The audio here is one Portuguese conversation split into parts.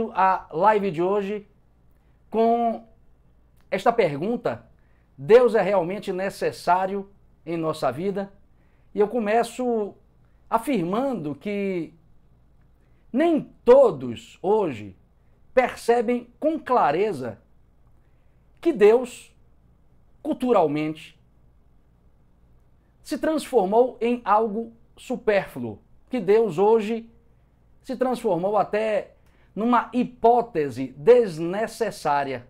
abrindo a live de hoje com esta pergunta: Deus é realmente necessário em nossa vida? E eu começo afirmando que nem todos hoje percebem com clareza que Deus, culturalmente, se transformou em algo supérfluo, que Deus hoje se transformou até numa hipótese desnecessária.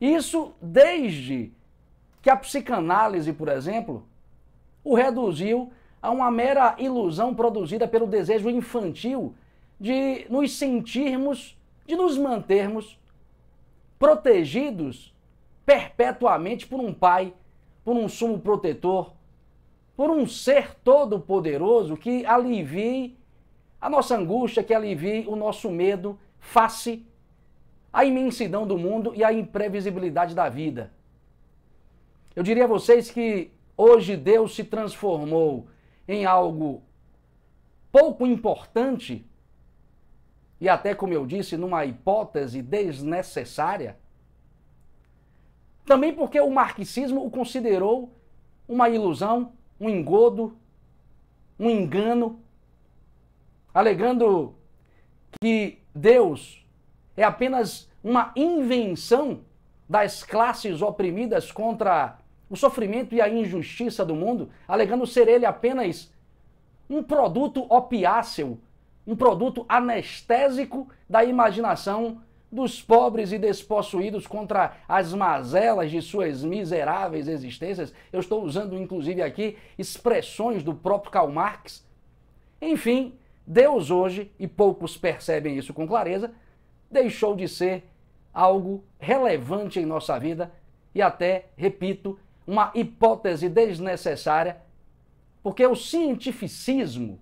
Isso desde que a psicanálise, por exemplo, o reduziu a uma mera ilusão produzida pelo desejo infantil de nos sentirmos, de nos mantermos protegidos perpetuamente por um pai, por um sumo protetor, por um ser todo-poderoso que alivie a nossa angústia, que alivie o nosso medo face à imensidão do mundo e à imprevisibilidade da vida. Eu diria a vocês que hoje Deus se transformou em algo pouco importante e até, como eu disse, numa hipótese desnecessária. Também porque o marxismo o considerou uma ilusão, um engodo, um engano, alegando que Deus é apenas uma invenção das classes oprimidas contra o sofrimento e a injustiça do mundo, alegando ser ele apenas um produto opiáceo, um produto anestésico da imaginação dos pobres e despossuídos contra as mazelas de suas miseráveis existências. Eu estou usando inclusive aqui expressões do próprio Karl Marx. Enfim, Deus hoje, e poucos percebem isso com clareza, deixou de ser algo relevante em nossa vida e até, repito, uma hipótese desnecessária, porque o cientificismo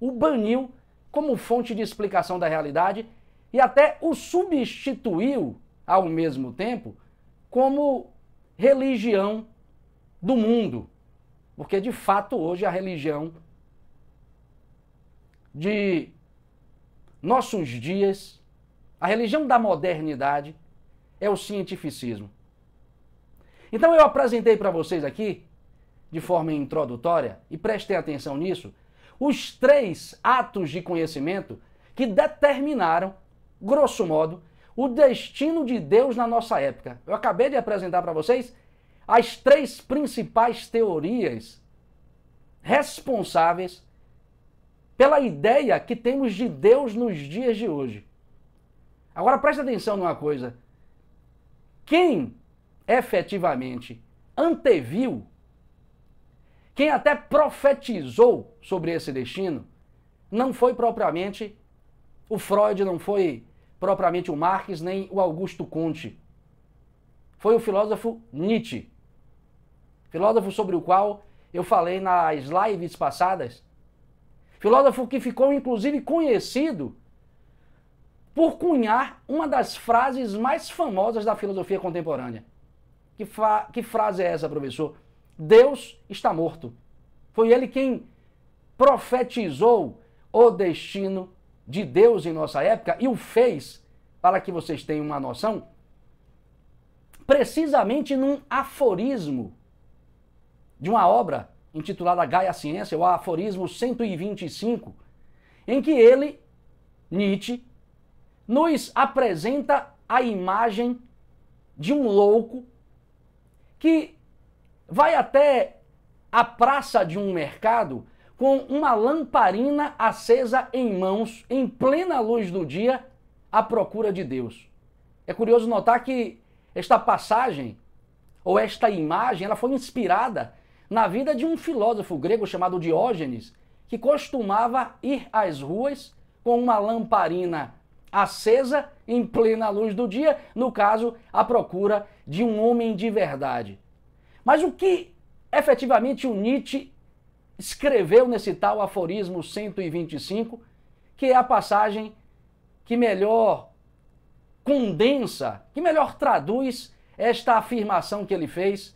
o baniu como fonte de explicação da realidade e até o substituiu, ao mesmo tempo, como religião do mundo. Porque, de fato, hoje a religião de nossos dias, a religião da modernidade, é o cientificismo. Então eu apresentei para vocês aqui, de forma introdutória, e prestem atenção nisso, os três atos de conhecimento que determinaram, grosso modo, o destino de Deus na nossa época. Eu acabei de apresentar para vocês as três principais teorias responsáveis pela ideia que temos de Deus nos dias de hoje. Agora preste atenção numa coisa. Quem efetivamente anteviu, quem até profetizou sobre esse destino, não foi propriamente o Freud, não foi propriamente o Marx, nem o Augusto Conte. Foi o filósofo Nietzsche. Filósofo sobre o qual eu falei nas lives passadas. Filósofo que ficou inclusive conhecido por cunhar uma das frases mais famosas da filosofia contemporânea. Que, que frase é essa, professor? Deus está morto. Foi ele quem profetizou o destino de Deus em nossa época e o fez, para que vocês tenham uma noção, precisamente num aforismo de uma obra intitulada Gaia Ciência, o aforismo 125, em que ele, Nietzsche, nos apresenta a imagem de um louco que vai até a praça de um mercado com uma lamparina acesa em mãos, em plena luz do dia, à procura de Deus. É curioso notar que esta passagem, ou esta imagem, ela foi inspirada na vida de um filósofo grego chamado Diógenes, que costumava ir às ruas com uma lamparina acesa em plena luz do dia, no caso, à procura de um homem de verdade. Mas o que efetivamente o Nietzsche escreveu nesse tal aforismo 125, que é a passagem que melhor condensa, que melhor traduz esta afirmação que ele fez,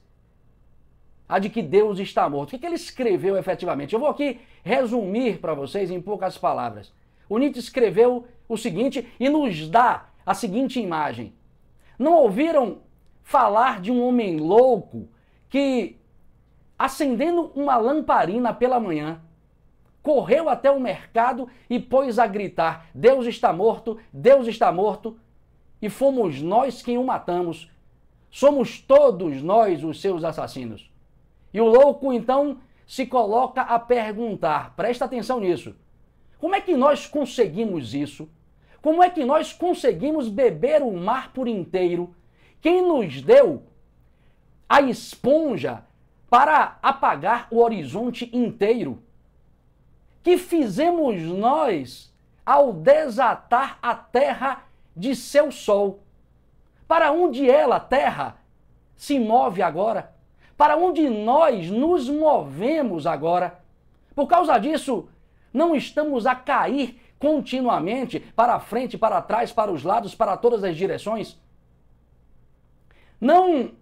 a de que Deus está morto. O que, ele escreveu efetivamente? Eu vou aqui resumir para vocês em poucas palavras. O Nietzsche escreveu o seguinte e nos dá a seguinte imagem. Não ouviram falar de um homem louco que, acendendo uma lamparina pela manhã, correu até o mercado e pôs a gritar: Deus está morto, Deus está morto. E fomos nós quem o matamos. Somos todos nós os seus assassinos. E o louco então se coloca a perguntar: presta atenção nisso. Como é que nós conseguimos isso? Como é que nós conseguimos beber o mar por inteiro? Quem nos deu a esponja para apagar o horizonte inteiro? Que fizemos nós ao desatar a terra de seu sol? Para onde ela, terra, se move agora? Para onde nós nos movemos agora? Por causa disso, não estamos a cair continuamente para frente, para trás, para os lados, para todas as direções. Não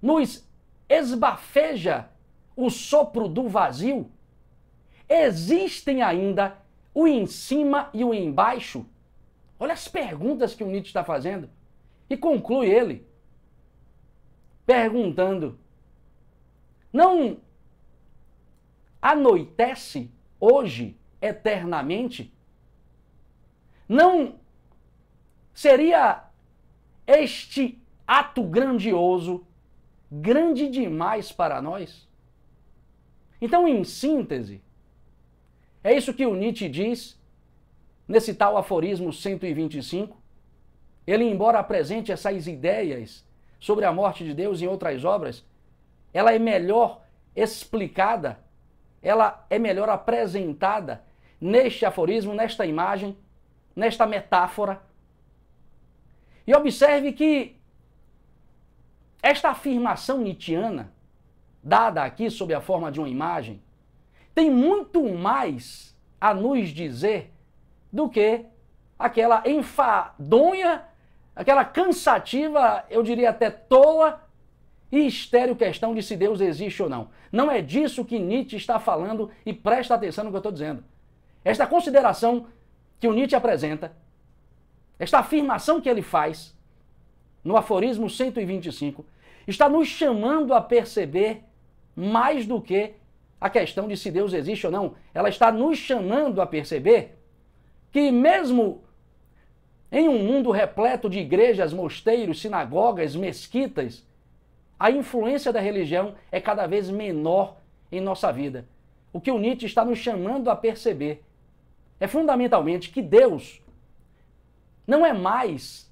nos esbafeja o sopro do vazio. Existem ainda o em cima e o embaixo. Olha as perguntas que o Nietzsche está fazendo. E conclui ele perguntando: Não anoitece hoje eternamente? Não seria este ato grandioso grande demais para nós? Então, em síntese, é isso que o Nietzsche diz nesse tal aforismo 125. Ele, embora apresente essas ideias sobre a morte de Deus em outras obras, ela é melhor explicada, ela é melhor apresentada neste aforismo, nesta imagem, nesta metáfora. E observe que esta afirmação nietzschiana, dada aqui sob a forma de uma imagem, tem muito mais a nos dizer do que aquela enfadonha, aquela cansativa, eu diria até tola e estéreo questão de se Deus existe ou não. Não é disso que Nietzsche está falando e presta atenção no que eu estou dizendo. Esta consideração que o Nietzsche apresenta, esta afirmação que ele faz no aforismo 125, está nos chamando a perceber mais do que a questão de se Deus existe ou não. Ela está nos chamando a perceber que, mesmo em um mundo repleto de igrejas, mosteiros, sinagogas, mesquitas, a influência da religião é cada vez menor em nossa vida. O que o Nietzsche está nos chamando a perceber é fundamentalmente que Deus não é mais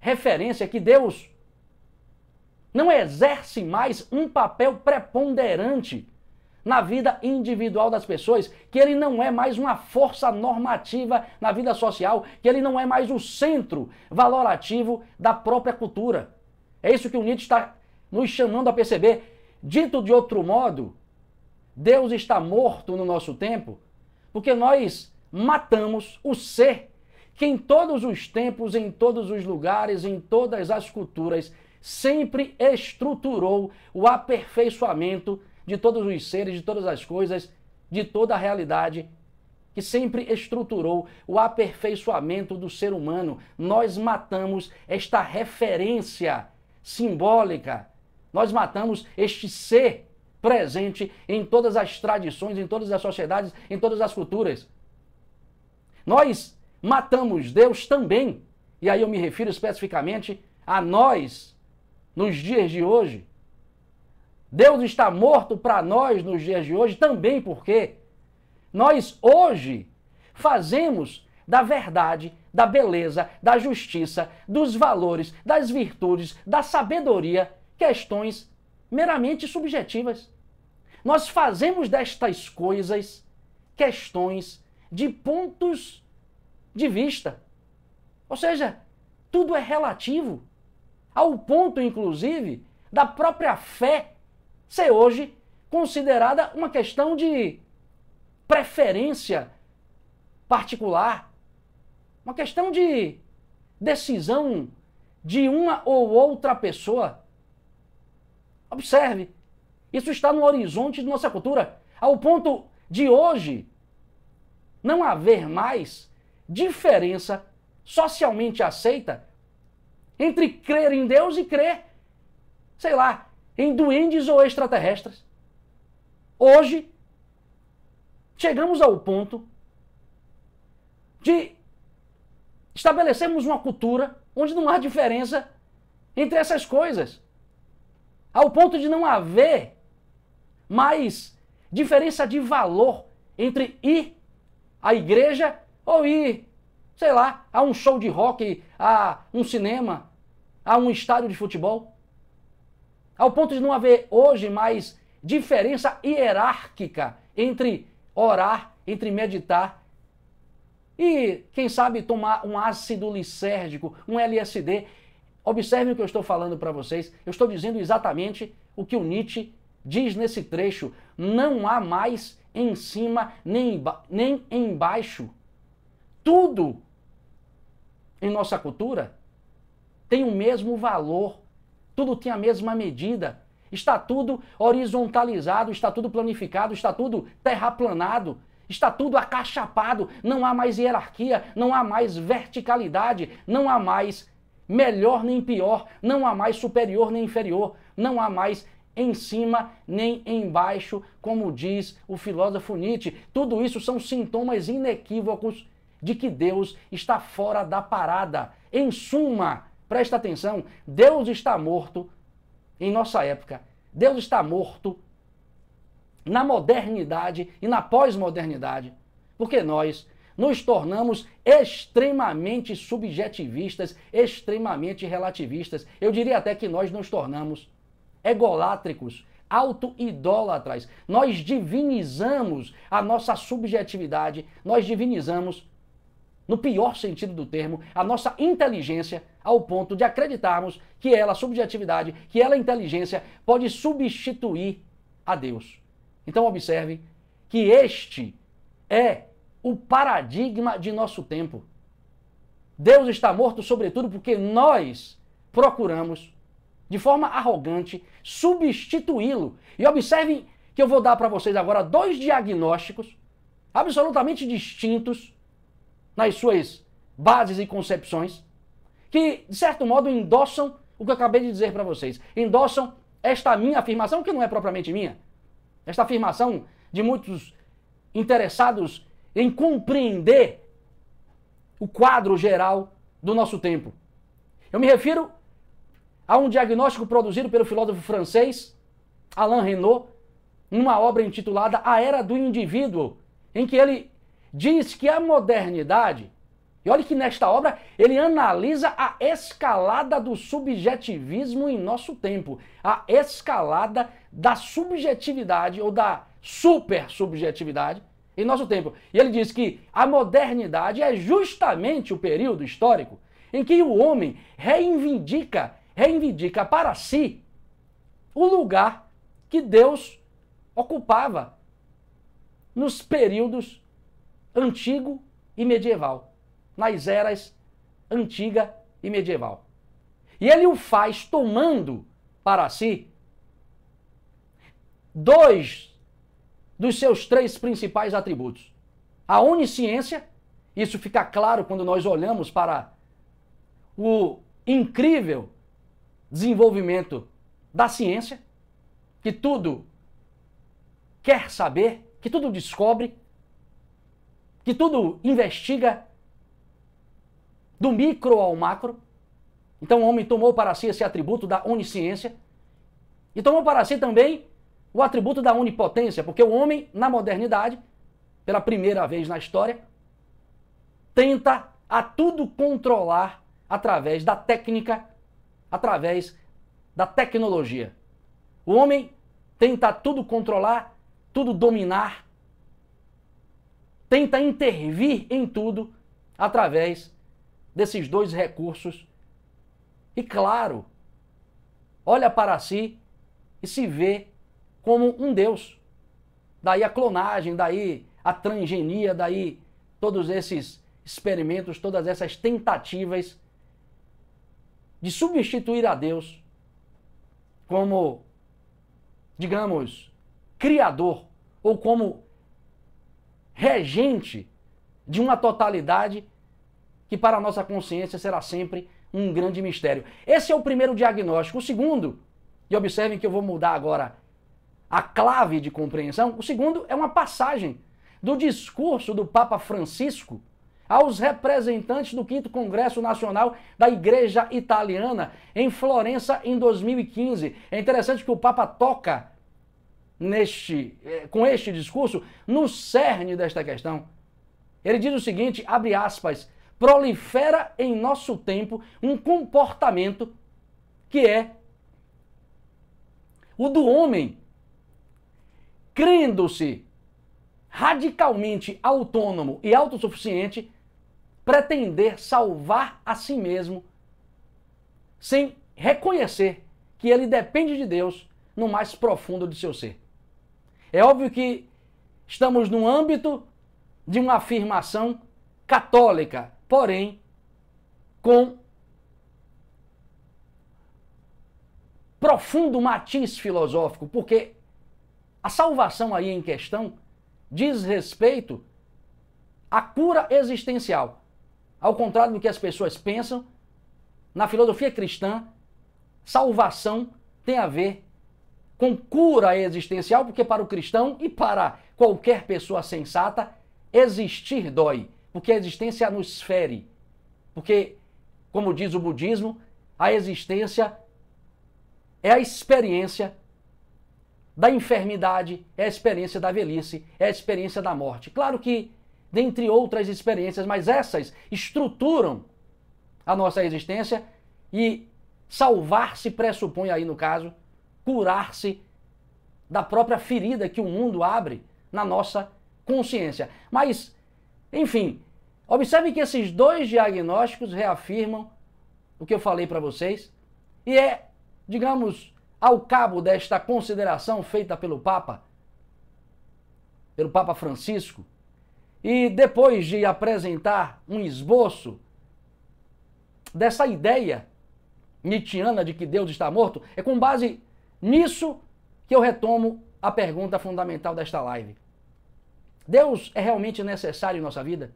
referência, que Deus não exerce mais um papel preponderante na vida individual das pessoas, que ele não é mais uma força normativa na vida social, que ele não é mais o centro valorativo da própria cultura. É isso que o Nietzsche está nos chamando a perceber. Dito de outro modo, Deus está morto no nosso tempo, porque nós matamos o ser que em todos os tempos, em todos os lugares, em todas as culturas, sempre estruturou o aperfeiçoamento de todos os seres, de todas as coisas, de toda a realidade, que sempre estruturou o aperfeiçoamento do ser humano. Nós matamos esta referência simbólica, nós matamos este ser presente em todas as tradições, em todas as sociedades, em todas as culturas. Nós matamos Deus também. E aí eu me refiro especificamente a nós nos dias de hoje. Deus está morto para nós nos dias de hoje também porque nós hoje fazemos da verdade, da beleza, da justiça, dos valores, das virtudes, da sabedoria questões meramente subjetivas. Nós fazemos destas coisas questões de pontos de vista. Ou seja, tudo é relativo, ao ponto, inclusive, da própria fé ser hoje considerada uma questão de preferência particular, uma questão de decisão de uma ou outra pessoa. Observe, isso está no horizonte de nossa cultura, ao ponto de hoje não haver mais diferença socialmente aceita entre crer em Deus e crer, sei lá, em duendes ou extraterrestres. Hoje, chegamos ao ponto de estabelecermos uma cultura onde não há diferença entre essas coisas. Ao ponto de não haver mais diferença de valor entre ir à igreja ou ir, sei lá, a um show de rock, a um cinema, a um estádio de futebol. Ao ponto de não haver hoje mais diferença hierárquica entre orar, entre meditar e, quem sabe, tomar um ácido lisérgico, um LSD. Observem o que eu estou falando para vocês. Eu estou dizendo exatamente o que o Nietzsche diz nesse trecho: não há mais em cima nem, nem embaixo. Tudo em nossa cultura tem o mesmo valor, tudo tem a mesma medida. Está tudo horizontalizado, está tudo planificado, está tudo terraplanado, está tudo acachapado. Não há mais hierarquia, não há mais verticalidade, não há mais melhor nem pior, não há mais superior nem inferior, não há mais em cima nem embaixo, como diz o filósofo Nietzsche. Tudo isso são sintomas inequívocos de que Deus está fora da parada. Em suma, presta atenção, Deus está morto em nossa época. Deus está morto na modernidade e na pós-modernidade, porque nós nos tornamos extremamente subjetivistas, extremamente relativistas. Eu diria até que nós nos tornamos egolátricos, auto-idólatras. Nós divinizamos a nossa subjetividade, nós divinizamos, no pior sentido do termo, a nossa inteligência ao ponto de acreditarmos que ela, subjetividade, que ela, inteligência, pode substituir a Deus. Então observe que este é o paradigma de nosso tempo. Deus está morto, sobretudo, porque nós procuramos de forma arrogante, substituí-lo. E observem que eu vou dar para vocês agora dois diagnósticos absolutamente distintos nas suas bases e concepções, que, de certo modo, endossam o que eu acabei de dizer para vocês. Endossam esta minha afirmação, que não é propriamente minha, esta afirmação de muitos interessados em compreender o quadro geral do nosso tempo. Eu me refiro Há um diagnóstico produzido pelo filósofo francês Alain Renault, numa obra intitulada A Era do Indivíduo, em que ele diz que a modernidade, e olha que nesta obra ele analisa a escalada do subjetivismo em nosso tempo, a escalada da subjetividade ou da super subjetividade em nosso tempo. E ele diz que a modernidade é justamente o período histórico em que o homem reivindica reivindica para si o lugar que Deus ocupava nos períodos antigo e medieval, nas eras antiga e medieval. E ele o faz tomando para si dois dos seus três principais atributos: a onisciência, isso fica claro quando nós olhamos para o incrível desenvolvimento da ciência, que tudo quer saber, que tudo descobre, que tudo investiga do micro ao macro. Então o homem tomou para si esse atributo da onisciência e tomou para si também o atributo da onipotência, porque o homem, na modernidade, pela primeira vez na história, tenta a tudo controlar através da técnica através da tecnologia. O homem tenta tudo controlar, tudo dominar, tenta intervir em tudo através desses dois recursos. E claro, olha para si e se vê como um Deus. Daí a clonagem, daí a transgenia, daí todos esses experimentos, todas essas tentativas de substituir a Deus como, digamos, criador ou como regente de uma totalidade que para a nossa consciência será sempre um grande mistério. Esse é o primeiro diagnóstico. O segundo, e observem que eu vou mudar agora a clave de compreensão, o segundo é uma passagem do discurso do Papa Francisco aos representantes do 5 Congresso Nacional da Igreja Italiana em Florença em 2015. É interessante que o Papa toca neste, eh, com este discurso no cerne desta questão. Ele diz o seguinte, abre aspas, prolifera em nosso tempo um comportamento que é o do homem crendo-se radicalmente autônomo e autossuficiente, pretender salvar a si mesmo sem reconhecer que ele depende de Deus no mais profundo de seu ser. É óbvio que estamos no âmbito de uma afirmação católica, porém com profundo matiz filosófico, porque a salvação aí em questão diz respeito à cura existencial. Ao contrário do que as pessoas pensam, na filosofia cristã, salvação tem a ver com cura existencial, porque para o cristão e para qualquer pessoa sensata, existir dói, porque a existência nos fere. Porque, como diz o budismo, a existência é a experiência da enfermidade, é a experiência da velhice, é a experiência da morte. Claro que, dentre outras experiências, mas essas estruturam a nossa existência e salvar-se pressupõe aí, no caso, curar-se da própria ferida que o mundo abre na nossa consciência. Mas, enfim, observe que esses dois diagnósticos reafirmam o que eu falei para vocês e é, digamos, ao cabo desta consideração feita pelo Papa, pelo Papa Francisco, e depois de apresentar um esboço dessa ideia nietzschiana de que Deus está morto, é com base nisso que eu retomo a pergunta fundamental desta live. Deus é realmente necessário em nossa vida?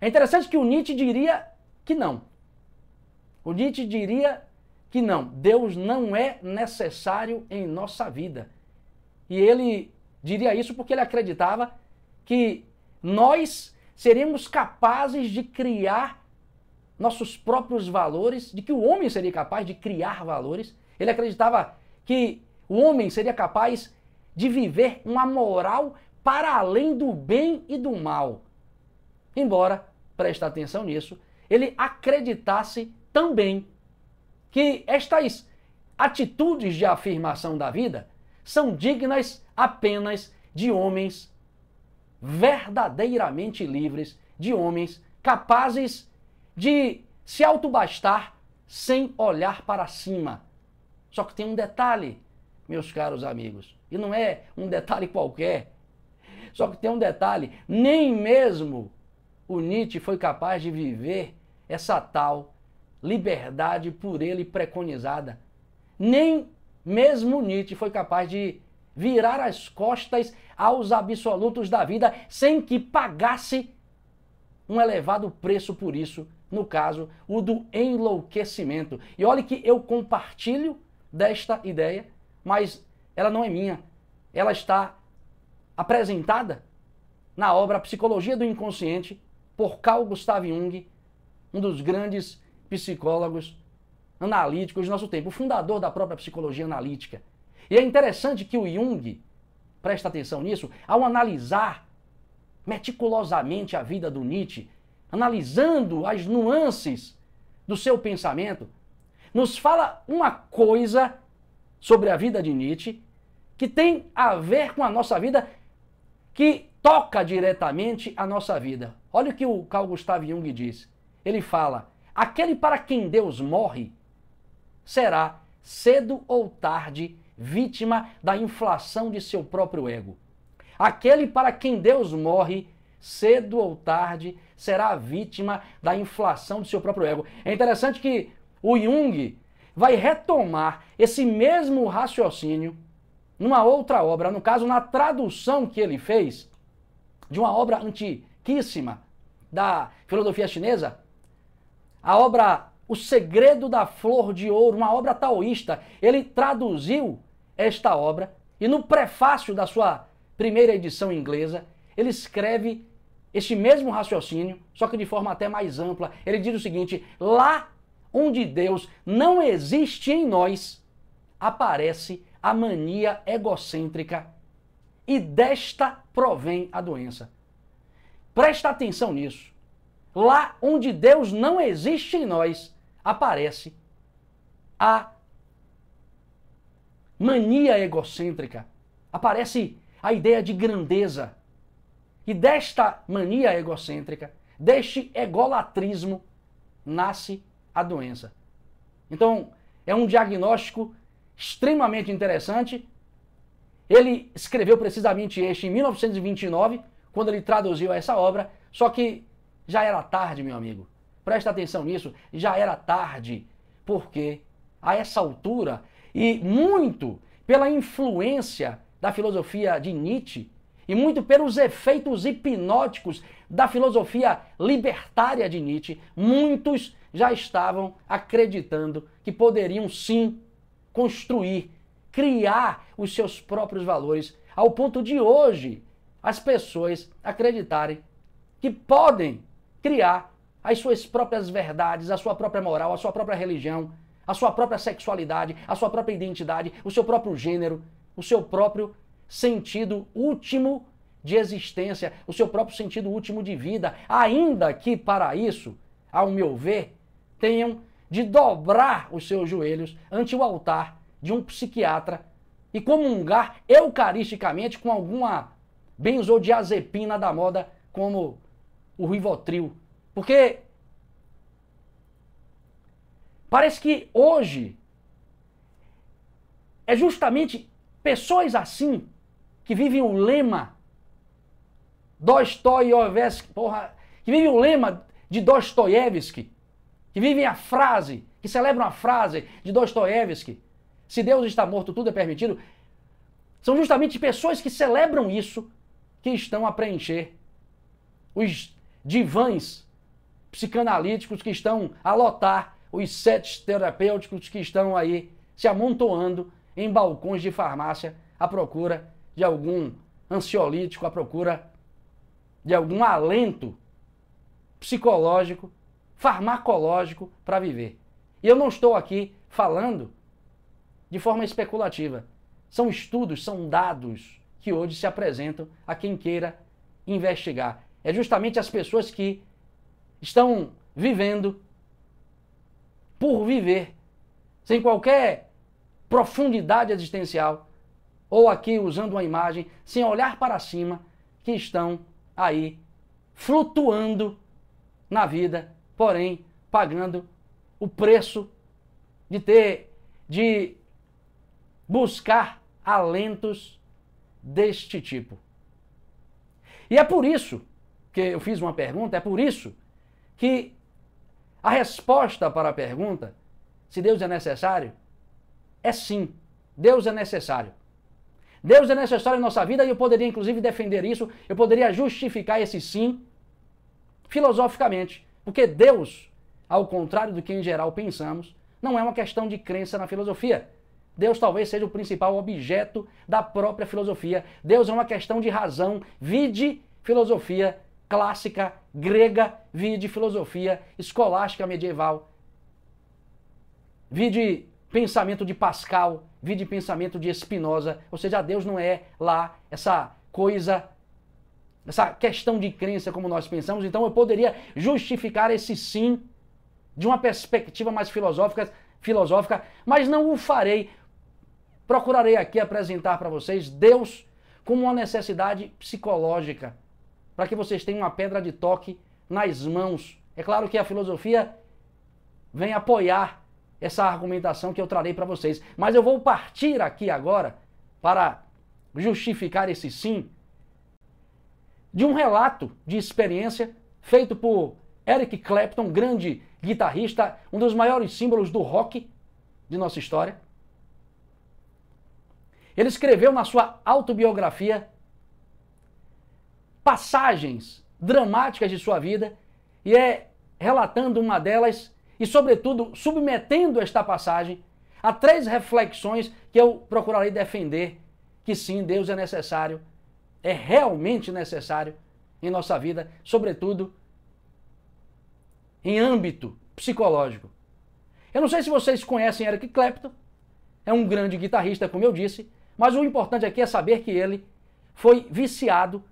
É interessante que o Nietzsche diria que não. O Nietzsche diria que não, Deus não é necessário em nossa vida. E ele diria isso porque ele acreditava que nós seríamos capazes de criar nossos próprios valores, de que o homem seria capaz de criar valores. Ele acreditava que o homem seria capaz de viver uma moral para além do bem e do mal. Embora, preste atenção nisso, ele acreditasse também que estas atitudes de afirmação da vida são dignas apenas de homens verdadeiramente livres, de homens capazes de se autobastar sem olhar para cima. Só que tem um detalhe, meus caros amigos, e não é um detalhe qualquer. Só que tem um detalhe, nem mesmo o Nietzsche foi capaz de viver essa tal liberdade por ele preconizada. Nem mesmo Nietzsche foi capaz de virar as costas aos absolutos da vida sem que pagasse um elevado preço por isso, no caso, o do enlouquecimento. E olhe que eu compartilho desta ideia, mas ela não é minha. Ela está apresentada na obra Psicologia do Inconsciente por Carl Gustav Jung, um dos grandes psicólogos analíticos do nosso tempo, o fundador da própria psicologia analítica. E é interessante que o Jung, presta atenção nisso, ao analisar meticulosamente a vida do Nietzsche, analisando as nuances do seu pensamento, nos fala uma coisa sobre a vida de Nietzsche que tem a ver com a nossa vida, que toca diretamente a nossa vida. Olha o que o Carl Gustav Jung diz. Ele fala: Aquele para quem Deus morre será, cedo ou tarde, vítima da inflação de seu próprio ego. Aquele para quem Deus morre, cedo ou tarde, será vítima da inflação de seu próprio ego. É interessante que o Jung vai retomar esse mesmo raciocínio numa outra obra, no caso, na tradução que ele fez de uma obra antiquíssima da filosofia chinesa, a obra O Segredo da Flor de Ouro, uma obra taoísta. Ele traduziu esta obra e no prefácio da sua primeira edição inglesa, ele escreve este mesmo raciocínio, só que de forma até mais ampla. Ele diz o seguinte: lá onde Deus não existe em nós, aparece a mania egocêntrica e desta provém a doença. Presta atenção nisso. Lá onde Deus não existe em nós, aparece a mania egocêntrica, aparece a ideia de grandeza. E desta mania egocêntrica, deste egolatrismo, nasce a doença. Então, é um diagnóstico extremamente interessante. Ele escreveu precisamente este em 1929, quando ele traduziu essa obra, só que já era tarde, meu amigo. Presta atenção nisso, já era tarde, porque a essa altura e muito pela influência da filosofia de Nietzsche e muito pelos efeitos hipnóticos da filosofia libertária de Nietzsche, muitos já estavam acreditando que poderiam sim construir, criar os seus próprios valores, ao ponto de hoje as pessoas acreditarem que podem criar as suas próprias verdades, a sua própria moral, a sua própria religião, a sua própria sexualidade, a sua própria identidade, o seu próprio gênero, o seu próprio sentido último de existência, o seu próprio sentido último de vida, ainda que para isso, ao meu ver, tenham de dobrar os seus joelhos ante o altar de um psiquiatra e comungar eucaristicamente com alguma benzodiazepina da moda como o Rivotril. Porque parece que hoje é justamente pessoas assim que vivem o lema Dostoiévski, porra, que vivem o lema de Dostoiévski, que vivem a frase, que celebram a frase de Dostoiévski, se Deus está morto, tudo é permitido. São justamente pessoas que celebram isso que estão a preencher os divãs psicanalíticos que estão a lotar os sets terapêuticos que estão aí se amontoando em balcões de farmácia à procura de algum ansiolítico, à procura de algum alento psicológico, farmacológico para viver. E eu não estou aqui falando de forma especulativa. São estudos, são dados que hoje se apresentam a quem queira investigar. É justamente as pessoas que estão vivendo por viver, sem qualquer profundidade existencial, ou aqui usando uma imagem, sem olhar para cima, que estão aí flutuando na vida, porém pagando o preço de ter, de buscar alentos deste tipo. E é por isso que eu fiz uma pergunta, é por isso que a resposta para a pergunta, se Deus é necessário, é sim. Deus é necessário. Deus é necessário em nossa vida e eu poderia inclusive defender isso, eu poderia justificar esse sim filosoficamente. Porque Deus, ao contrário do que em geral pensamos, não é uma questão de crença na filosofia. Deus talvez seja o principal objeto da própria filosofia. Deus é uma questão de razão. Vide filosofia clássica grega, vide filosofia escolástica medieval. Vide pensamento de Pascal, vide pensamento de Spinoza. Ou seja, Deus não é lá essa coisa, essa questão de crença como nós pensamos. Então eu poderia justificar esse sim de uma perspectiva mais filosófica, filosófica, mas não o farei. Procurarei aqui apresentar para vocês Deus como uma necessidade psicológica para que vocês tenham uma pedra de toque nas mãos. É claro que a filosofia vem apoiar essa argumentação que eu trarei para vocês, mas eu vou partir aqui agora para justificar esse sim de um relato de experiência feito por Eric Clapton, grande guitarrista, um dos maiores símbolos do rock de nossa história. Ele escreveu na sua autobiografia passagens dramáticas de sua vida e é relatando uma delas e, sobretudo, submetendo esta passagem a três reflexões que eu procurarei defender que sim, Deus é necessário, é realmente necessário em nossa vida, sobretudo em âmbito psicológico. Eu não sei se vocês conhecem Eric Clapton, é um grande guitarrista, como eu disse, mas o importante aqui é saber que ele foi viciado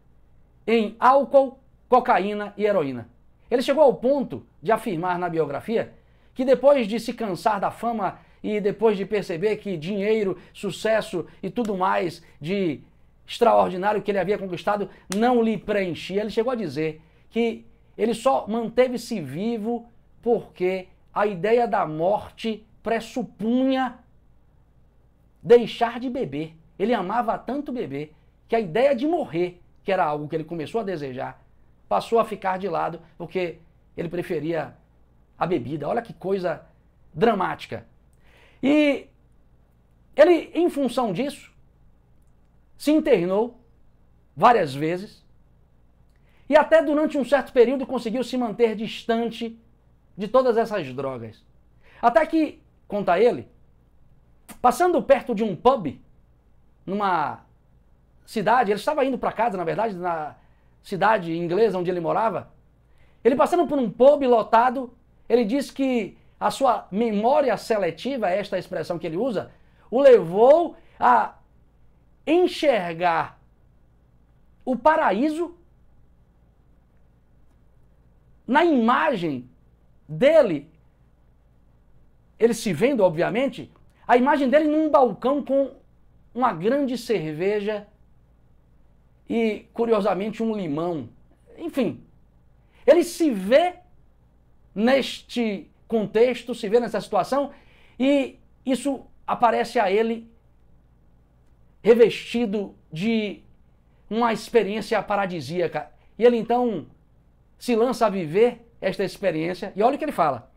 em álcool, cocaína e heroína. Ele chegou ao ponto de afirmar na biografia que depois de se cansar da fama e depois de perceber que dinheiro, sucesso e tudo mais de extraordinário que ele havia conquistado não lhe preenchia, ele chegou a dizer que ele só manteve-se vivo porque a ideia da morte pressupunha deixar de beber. Ele amava tanto beber que a ideia de morrer, que era algo que ele começou a desejar, passou a ficar de lado porque ele preferia a bebida. Olha que coisa dramática. E ele, em função disso, se internou várias vezes e até durante um certo período conseguiu se manter distante de todas essas drogas. Até que, conta ele, passando perto de um pub, numa cidade, ele estava indo para casa, na verdade, na cidade inglesa onde ele morava, ele passando por um pub lotado, ele disse que a sua memória seletiva, esta é expressão que ele usa, o levou a enxergar o paraíso na imagem dele, ele se vendo, obviamente, a imagem dele num balcão com uma grande cerveja e, curiosamente, um limão. Enfim, ele se vê neste contexto, se vê nessa situação e isso aparece a ele revestido de uma experiência paradisíaca. E ele então se lança a viver esta experiência e olha o que ele fala.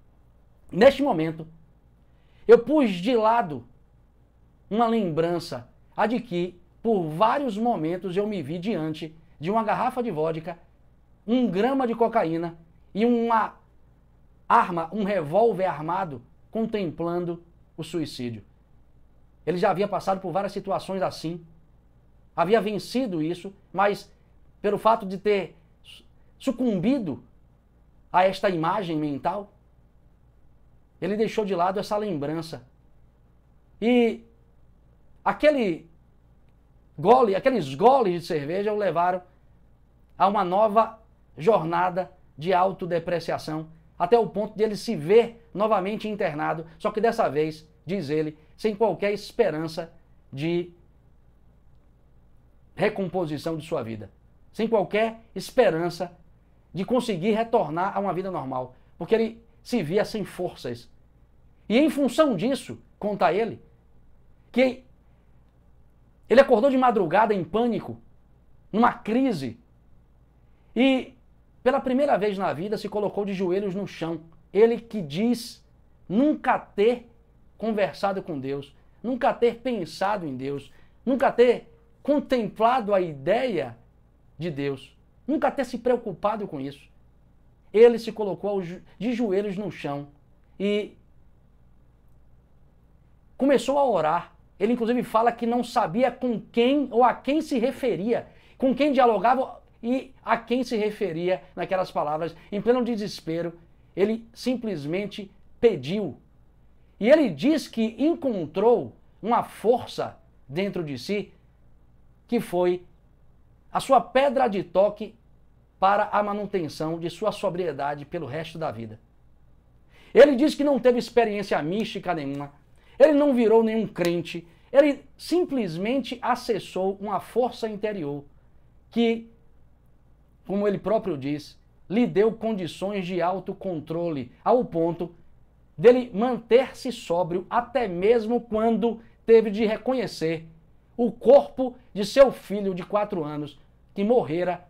Neste momento, eu pus de lado uma lembrança a de que, por vários momentos, eu me vi diante de uma garrafa de vodka, um grama de cocaína e uma arma, um revólver armado, contemplando o suicídio. Ele já havia passado por várias situações assim, havia vencido isso, mas pelo fato de ter sucumbido a esta imagem mental, ele deixou de lado essa lembrança. E aquele gole, aqueles goles de cerveja o levaram a uma nova jornada de autodepreciação até o ponto de ele se ver novamente internado, só que dessa vez, diz ele, sem qualquer esperança de recomposição de sua vida, sem qualquer esperança de conseguir retornar a uma vida normal, porque ele se via sem forças. E em função disso, conta ele, que ele acordou de madrugada em pânico, numa crise, e pela primeira vez na vida, se colocou de joelhos no chão. Ele que diz nunca ter conversado com Deus, nunca ter pensado em Deus, nunca ter contemplado a ideia de Deus, nunca ter se preocupado com isso. Ele se colocou de joelhos no chão e começou a orar. Ele inclusive fala que não sabia com quem ou a quem se referia, com quem dialogava e a quem se referia naquelas palavras. Em pleno desespero, ele simplesmente pediu. E ele diz que encontrou uma força dentro de si que foi a sua pedra de toque para a manutenção de sua sobriedade pelo resto da vida. Ele diz que não teve experiência mística nenhuma, ele não virou nenhum crente, ele simplesmente acessou uma força interior que como ele próprio diz, lhe deu condições de autocontrole, ao ponto dele manter-se sóbrio até mesmo quando teve de reconhecer o corpo de seu filho de quatro anos, que morrera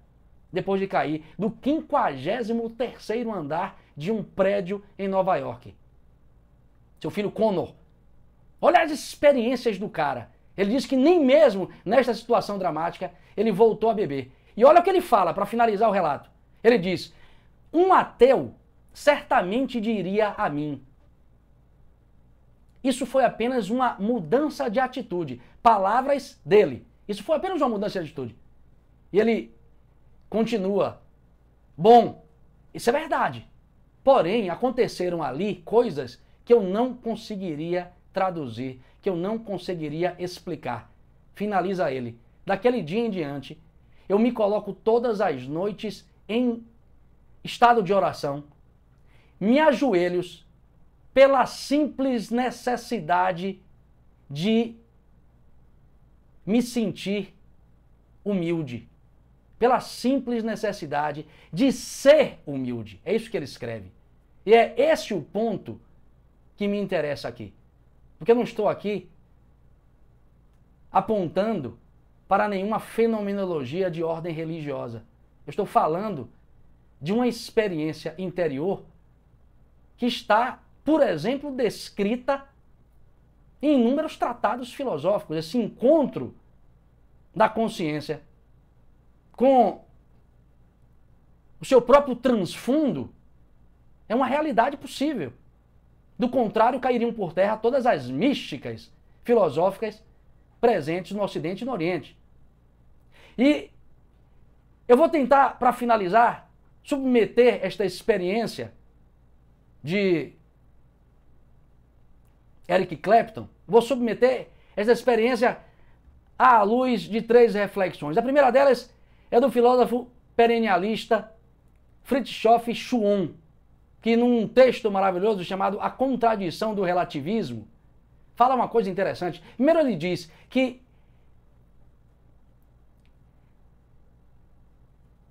depois de cair do 53º andar de um prédio em Nova York. Seu filho Connor. Olha as experiências do cara. Ele diz que nem mesmo nesta situação dramática ele voltou a beber. E olha o que ele fala para finalizar o relato. Ele diz: um ateu certamente diria a mim. Isso foi apenas uma mudança de atitude. Palavras dele. Isso foi apenas uma mudança de atitude. E ele continua. Bom, isso é verdade. Porém, aconteceram ali coisas que eu não conseguiria traduzir, que eu não conseguiria explicar. Finaliza ele. Daquele dia em diante, eu me coloco todas as noites em estado de oração, me ajoelhos pela simples necessidade de me sentir humilde. Pela simples necessidade de ser humilde. É isso que ele escreve. E é esse o ponto que me interessa aqui. Porque eu não estou aqui apontando para nenhuma fenomenologia de ordem religiosa. Eu estou falando de uma experiência interior que está, por exemplo, descrita em inúmeros tratados filosóficos. Esse encontro da consciência com o seu próprio transfundo é uma realidade possível. Do contrário, cairiam por terra todas as místicas filosóficas presentes no Ocidente e no Oriente. E eu vou tentar, para finalizar, submeter esta experiência de Eric Clapton, vou submeter esta experiência à luz de três reflexões. A primeira delas é do filósofo perennialista Fritjof Schuon, que num texto maravilhoso chamado A Contradição do Relativismo, fala uma coisa interessante. Primeiro ele diz que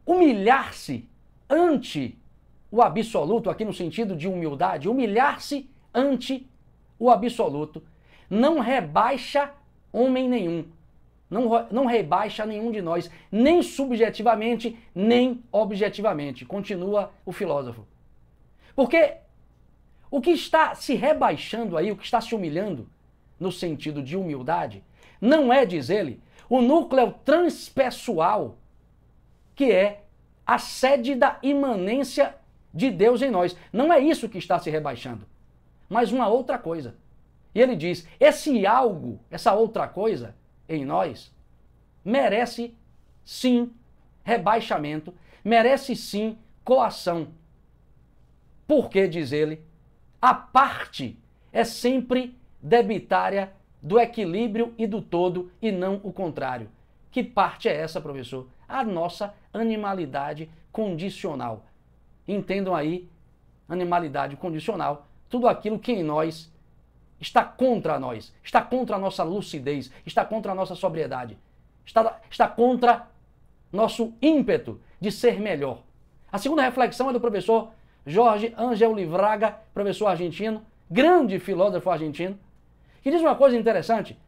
humilhar-se ante o absoluto, aqui no sentido de humildade, humilhar-se ante o absoluto, não rebaixa homem nenhum. Não, não rebaixa nenhum de nós, nem subjetivamente, nem objetivamente. Continua o filósofo. Porque o que está se rebaixando aí, o que está se humilhando, no sentido de humildade, não é, diz ele, o núcleo transpessoal, que é a sede da imanência de Deus em nós. Não é isso que está se rebaixando, mas uma outra coisa. E ele diz: esse algo, essa outra coisa em nós, merece sim rebaixamento, merece sim coação. Porque, diz ele, a parte é sempre debitária do equilíbrio e do todo e não o contrário. Que parte é essa, professor? A nossa animalidade condicional. Entendam aí, animalidade condicional, tudo aquilo que em nós está contra nós, está contra a nossa lucidez, está contra a nossa sobriedade, está, está contra nosso ímpeto de ser melhor. A segunda reflexão é do professor Jorge Angel Livraga, professor argentino, grande filósofo argentino, que diz uma coisa interessante.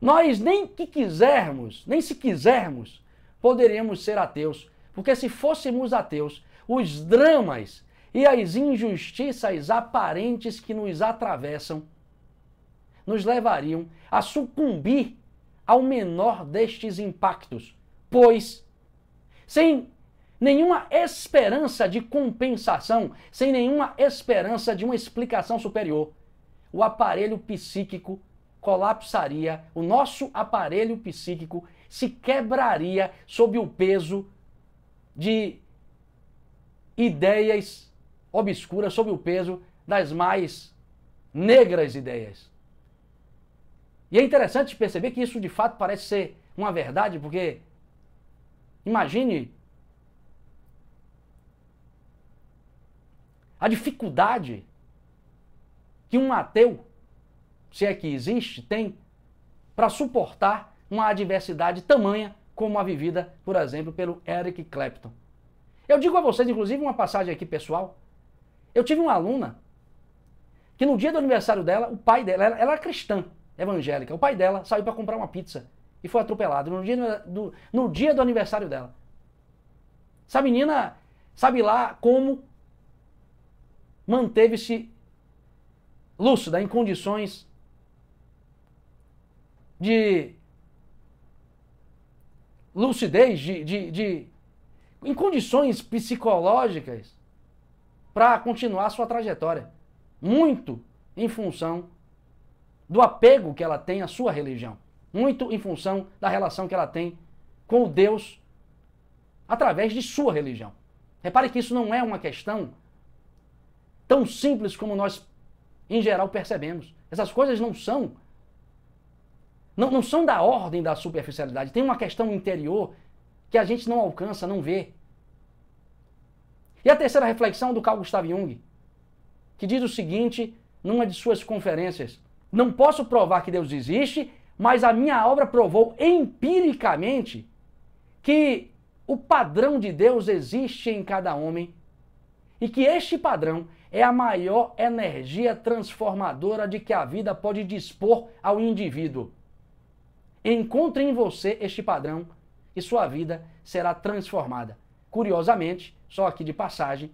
Nós nem que quisermos, nem se quisermos, poderíamos ser ateus. Porque se fôssemos ateus, os dramas e as injustiças aparentes que nos atravessam nos levariam a sucumbir ao menor destes impactos, pois, sem nenhuma esperança de compensação, sem nenhuma esperança de uma explicação superior, o aparelho psíquico colapsaria, o nosso aparelho psíquico se quebraria sob o peso de ideias obscuras, sob o peso das mais negras ideias. E é interessante perceber que isso de fato parece ser uma verdade, porque imagine a dificuldade que um ateu se é que existe, tem para suportar uma adversidade tamanha como a vivida, por exemplo, pelo Eric Clapton. Eu digo a vocês, inclusive, uma passagem aqui pessoal. Eu tive uma aluna que no dia do aniversário dela, o pai dela, ela, ela era cristã, evangélica, o pai dela saiu para comprar uma pizza e foi atropelado no dia do, no dia do aniversário dela. Essa menina sabe lá como manteve-se lúcida em condições de lucidez, de, de, de em condições psicológicas para continuar sua trajetória. Muito em função do apego que ela tem à sua religião. Muito em função da relação que ela tem com o Deus através de sua religião. Repare que isso não é uma questão tão simples como nós, em geral, percebemos. Essas coisas não são. Não, não são da ordem da superficialidade. Tem uma questão interior que a gente não alcança, não vê. E a terceira reflexão do Carl Gustav Jung, que diz o seguinte numa de suas conferências: Não posso provar que Deus existe, mas a minha obra provou empiricamente que o padrão de Deus existe em cada homem e que este padrão é a maior energia transformadora de que a vida pode dispor ao indivíduo. Encontre em você este padrão e sua vida será transformada. Curiosamente, só aqui de passagem,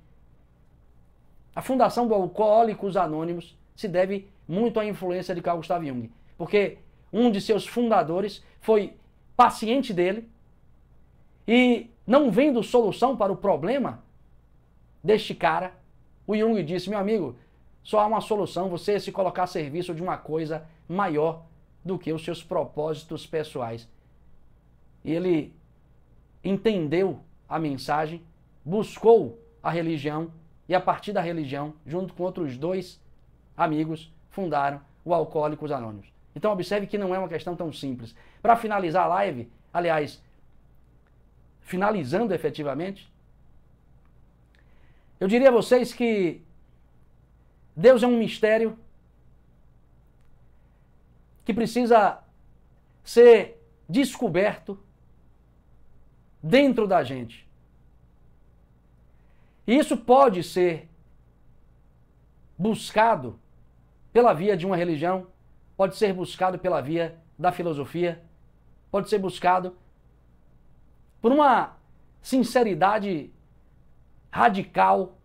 a fundação do Alcoólicos Anônimos se deve muito à influência de Carl Gustav Jung, porque um de seus fundadores foi paciente dele e não vendo solução para o problema deste cara, o Jung disse: meu amigo, só há uma solução, você se colocar a serviço de uma coisa maior do que os seus propósitos pessoais. E ele entendeu a mensagem, buscou a religião e a partir da religião, junto com outros dois amigos, fundaram o Alcoólicos Anônimos. Então observe que não é uma questão tão simples. Para finalizar a live, aliás, finalizando efetivamente, eu diria a vocês que Deus é um mistério que precisa ser descoberto dentro da gente. E isso pode ser buscado pela via de uma religião, pode ser buscado pela via da filosofia, pode ser buscado por uma sinceridade radical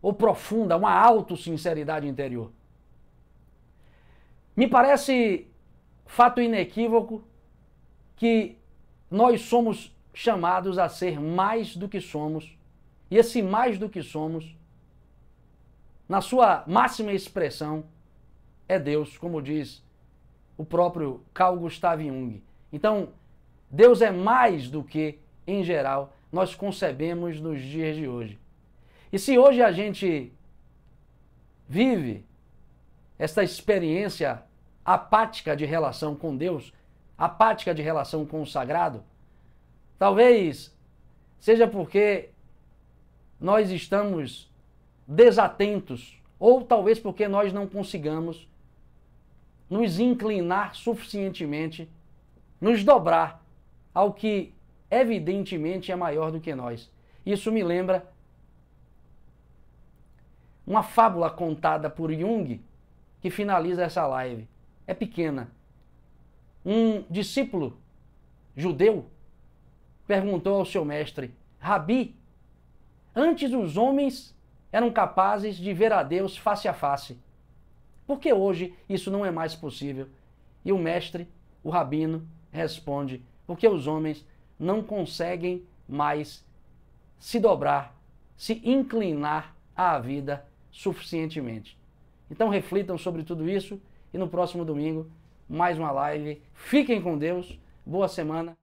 ou profunda, uma autossinceridade interior. Me parece fato inequívoco que nós somos chamados a ser mais do que somos, e esse mais do que somos, na sua máxima expressão, é Deus, como diz o próprio Carl Gustav Jung. Então, Deus é mais do que, em geral, nós concebemos nos dias de hoje. E se hoje a gente vive esta experiência apática de relação com Deus, apática de relação com o sagrado, talvez seja porque nós estamos desatentos, ou talvez porque nós não consigamos nos inclinar suficientemente, nos dobrar ao que evidentemente é maior do que nós. Isso me lembra uma fábula contada por Jung que finaliza essa live. É pequena. Um discípulo judeu perguntou ao seu mestre: Rabi, antes os homens eram capazes de ver a Deus face a face. Por que hoje isso não é mais possível? E o mestre, o rabino, responde: porque os homens não conseguem mais se dobrar, se inclinar à vida suficientemente. Então reflitam sobre tudo isso e no próximo domingo, mais uma live. Fiquem com Deus. Boa semana.